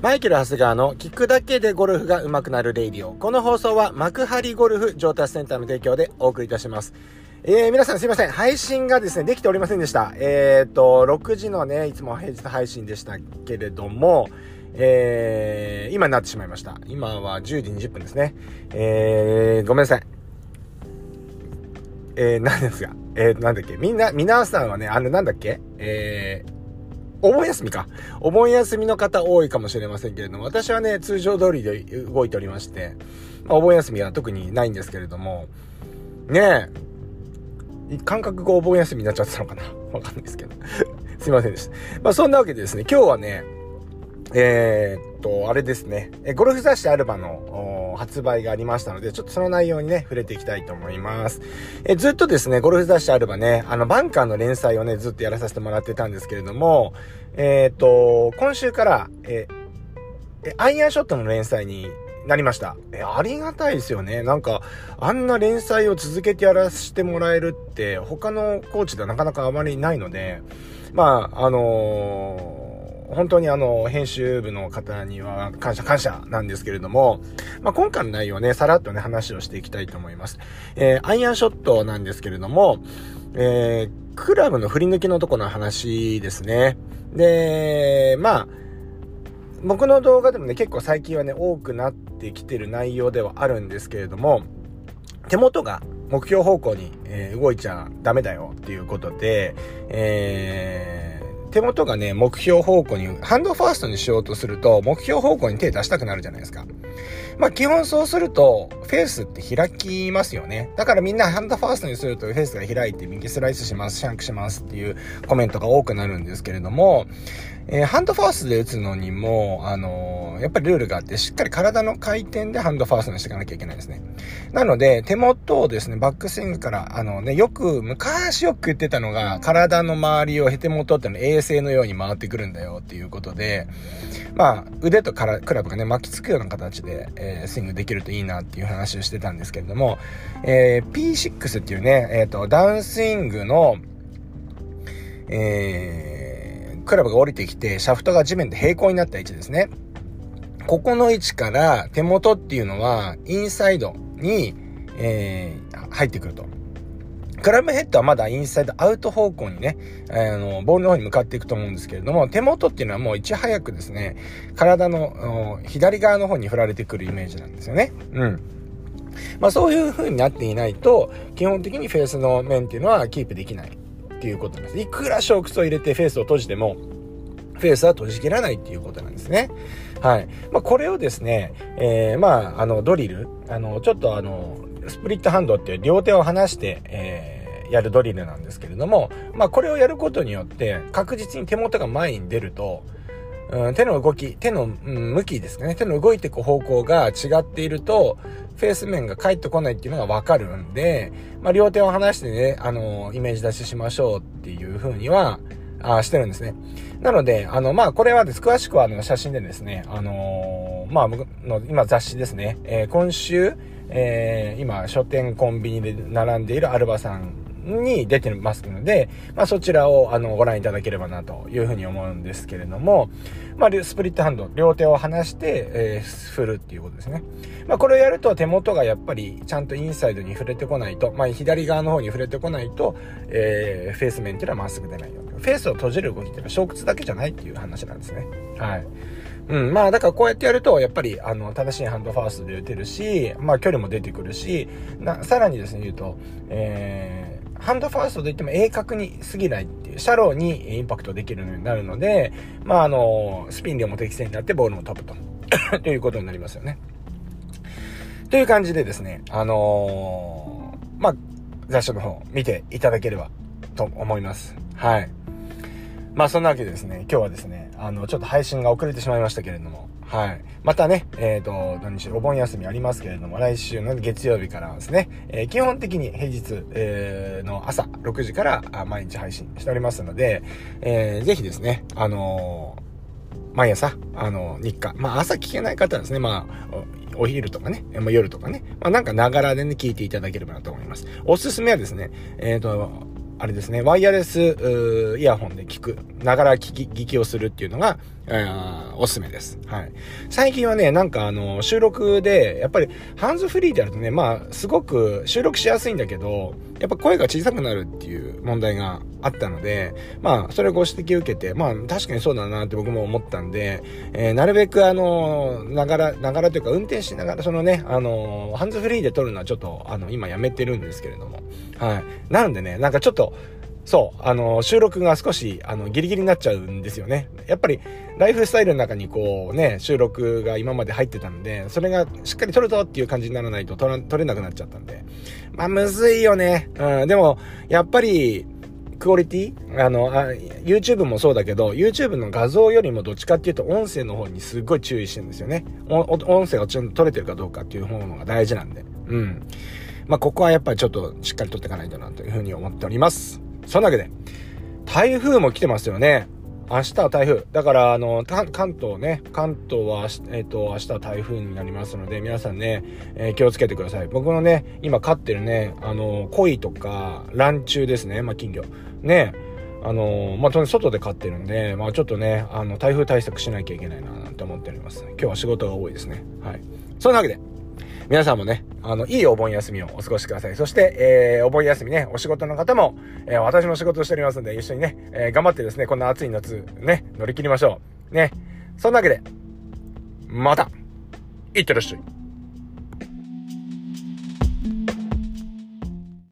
マイケル・ハスガーの聞くだけでゴルフが上手くなるレイディオ。この放送は幕張ゴルフ上達センターの提供でお送りいたします。えー、皆さんすいません。配信がですね、できておりませんでした。えーと、6時のね、いつも平日配信でしたけれども、えー、今になってしまいました。今は10時20分ですね。えー、ごめんなさい。えー、何ですかえー、なんだっけみんな、皆さんはね、あの、なんだっけえー、お盆休みか。お盆休みの方多いかもしれませんけれども、私はね、通常通りで動いておりまして、まあ、お盆休みは特にないんですけれども、ねえ、感覚がお盆休みになっちゃってたのかなわかんないですけど。すいませんでした。まあそんなわけでですね、今日はね、えー、っと、あれですね、ゴルフ雑誌アルバの発売がありましたので、ちょっとその内容にね、触れていきたいと思います。えずっとですね、ゴルフ雑誌アルバね、あの、バンカーの連載をね、ずっとやらさせてもらってたんですけれども、えー、っと、今週から、えアイアンショットの連載になりました。え、ありがたいですよね。なんか、あんな連載を続けてやらせてもらえるって、他のコーチではなかなかあまりないので、まあ、あのー本当にあの、編集部の方には感謝感謝なんですけれども、まあ、今回の内容ね、さらっとね、話をしていきたいと思います。えー、アイアンショットなんですけれども、えー、クラブの振り抜きのとこの話ですね。で、まあ、僕の動画でもね、結構最近はね、多くなってきてる内容ではあるんですけれども、手元が目標方向に、えー、動いちゃダメだよっていうことで、えー手元がね、目標方向に、ハンドファーストにしようとすると、目標方向に手出したくなるじゃないですか。まあ基本そうすると、フェースって開きますよね。だからみんなハンドファーストにするとフェースが開いて右スライスします、シャンクしますっていうコメントが多くなるんですけれども、えー、ハンドファーストで打つのにも、あのー、やっぱりルールがあって、しっかり体の回転でハンドファーストにしていかなきゃいけないですね。なので、手元をですね、バックスイングから、あのね、よく、昔よく言ってたのが、体の周りを手元っての衛星のように回ってくるんだよっていうことで、まあ、腕とからクラブがね、巻きつくような形で、えー、スイングできるといいなっていう話話をしてたんですけれども、えー、P6 っていうね、えっ、ー、と、ダウンスイングの、えー、クラブが降りてきて、シャフトが地面で平行になった位置ですね。ここの位置から手元っていうのは、インサイドに、えー、入ってくると。クラブヘッドはまだインサイドアウト方向にね、あの、ボールの方に向かっていくと思うんですけれども、手元っていうのはもういち早くですね、体の左側の方に振られてくるイメージなんですよね。うん。まあそういう風になっていないと、基本的にフェースの面っていうのはキープできない。っていうことなんです。いくらショークスを入れてフェースを閉じても、フェースは閉じきらないっていうことなんですね。はい。まあ、これをですね、えー、まあ、あの、ドリル、あの、ちょっとあの、スプリットハンドっていう両手を離して、えー、やるドリルなんですけれども、まあ、これをやることによって、確実に手元が前に出ると、うん、手の動き、手の、うん、向きですかね。手の動いていく方向が違っていると、フェース面が返ってこないっていうのがわかるんで、まあ、両手を離してね、あの、イメージ出ししましょうっていう風には、あしてるんですね。なので、あの、まあ、これはです、詳しくはあの、写真でですね、あのー、まあ、僕の今雑誌ですね、えー、今週、えー、今、書店コンビニで並んでいるアルバさんに出てますので、まあ、そちらをあのご覧いただければなというふうに思うんですけれども、まあ、スプリットハンド、両手を離して、えー、振るっていうことですね。まあ、これをやると手元がやっぱりちゃんとインサイドに触れてこないと、まあ、左側の方に触れてこないと、えー、フェース面っていうのはまっすぐ出ないよ。フェースを閉じる動きっていうのは小屈だけじゃないっていう話なんですね。はい。うん、まあだからこうやってやると、やっぱりあの正しいハンドファーストで打てるし、まあ距離も出てくるし、なさらにですね言うと、えーハンドファーストといっても鋭角に過ぎないっていう、シャローにインパクトできるようになるので、まあ、あの、スピン量も適正になってボールも飛ぶと。ということになりますよね。という感じでですね、あのー、まあ、雑誌の方見ていただければと思います。はい。まあそんなわけでですね、今日はですね、あの、ちょっと配信が遅れてしまいましたけれども、はい。またね、えっ、ー、と、何しろお盆休みありますけれども、来週の月曜日からですね、えー、基本的に平日、えー、の朝6時から毎日配信しておりますので、えー、ぜひですね、あの毎朝、あの日課。まあ、朝聞けない方はですね、まあ、お昼とかね、まあ、夜とかね、まあ、なんかながらでね、聞いていただければなと思います。おすすめはですね、えっ、と、あれですね、ワイヤレスイヤホンで聞く、ながら聞き、聞きをするっていうのが、えおすすめです。はい。最近はね、なんかあの、収録で、やっぱり、ハンズフリーであるとね、まあ、すごく収録しやすいんだけど、やっぱ声が小さくなるっていう問題があったので、まあ、それをご指摘受けて、まあ、確かにそうだなって僕も思ったんで、えー、なるべくあの、ながら、ながらというか、運転しながら、そのね、あの、ハンズフリーで撮るのはちょっと、あの、今やめてるんですけれども、はい。なんでね、なんかちょっと、そう、あの、収録が少し、あの、ギリギリになっちゃうんですよね。やっぱり、ライフスタイルの中にこうね、収録が今まで入ってたんで、それがしっかり撮るぞっていう感じにならないと撮れなくなっちゃったんで。まあ、むずいよね。うん、でも、やっぱり、クオリティ？あのあ、YouTube もそうだけど、YouTube の画像よりもどっちかっていうと音声の方にすっごい注意してるんですよね。音声がちゃんと撮れてるかどうかっていう方のが大事なんで。うん。まあ、ここはやっぱりちょっとしっかり撮っていかないとなというふうに思っております。そんなわけで、台風も来てますよね。明日は台風。だから、あの、関東ね、関東は、えっ、ー、と、明日は台風になりますので、皆さんね、えー、気をつけてください。僕のね、今飼ってるね、あの、鯉とか、卵虫ですね、まあ、金魚。ね、あの、まあ、外で飼ってるんで、まあ、ちょっとね、あの、台風対策しなきゃいけないな、なんて思っております。今日は仕事が多いですね。はい。そんなわけで、皆さんもね、あの、いいお盆休みをお過ごしください。そして、えー、お盆休みね、お仕事の方も、えー、私も仕事しておりますんで、一緒にね、えー、頑張ってですね、こんな暑い夏、ね、乗り切りましょう。ね。そんなわけで、また、いってらっしゃい。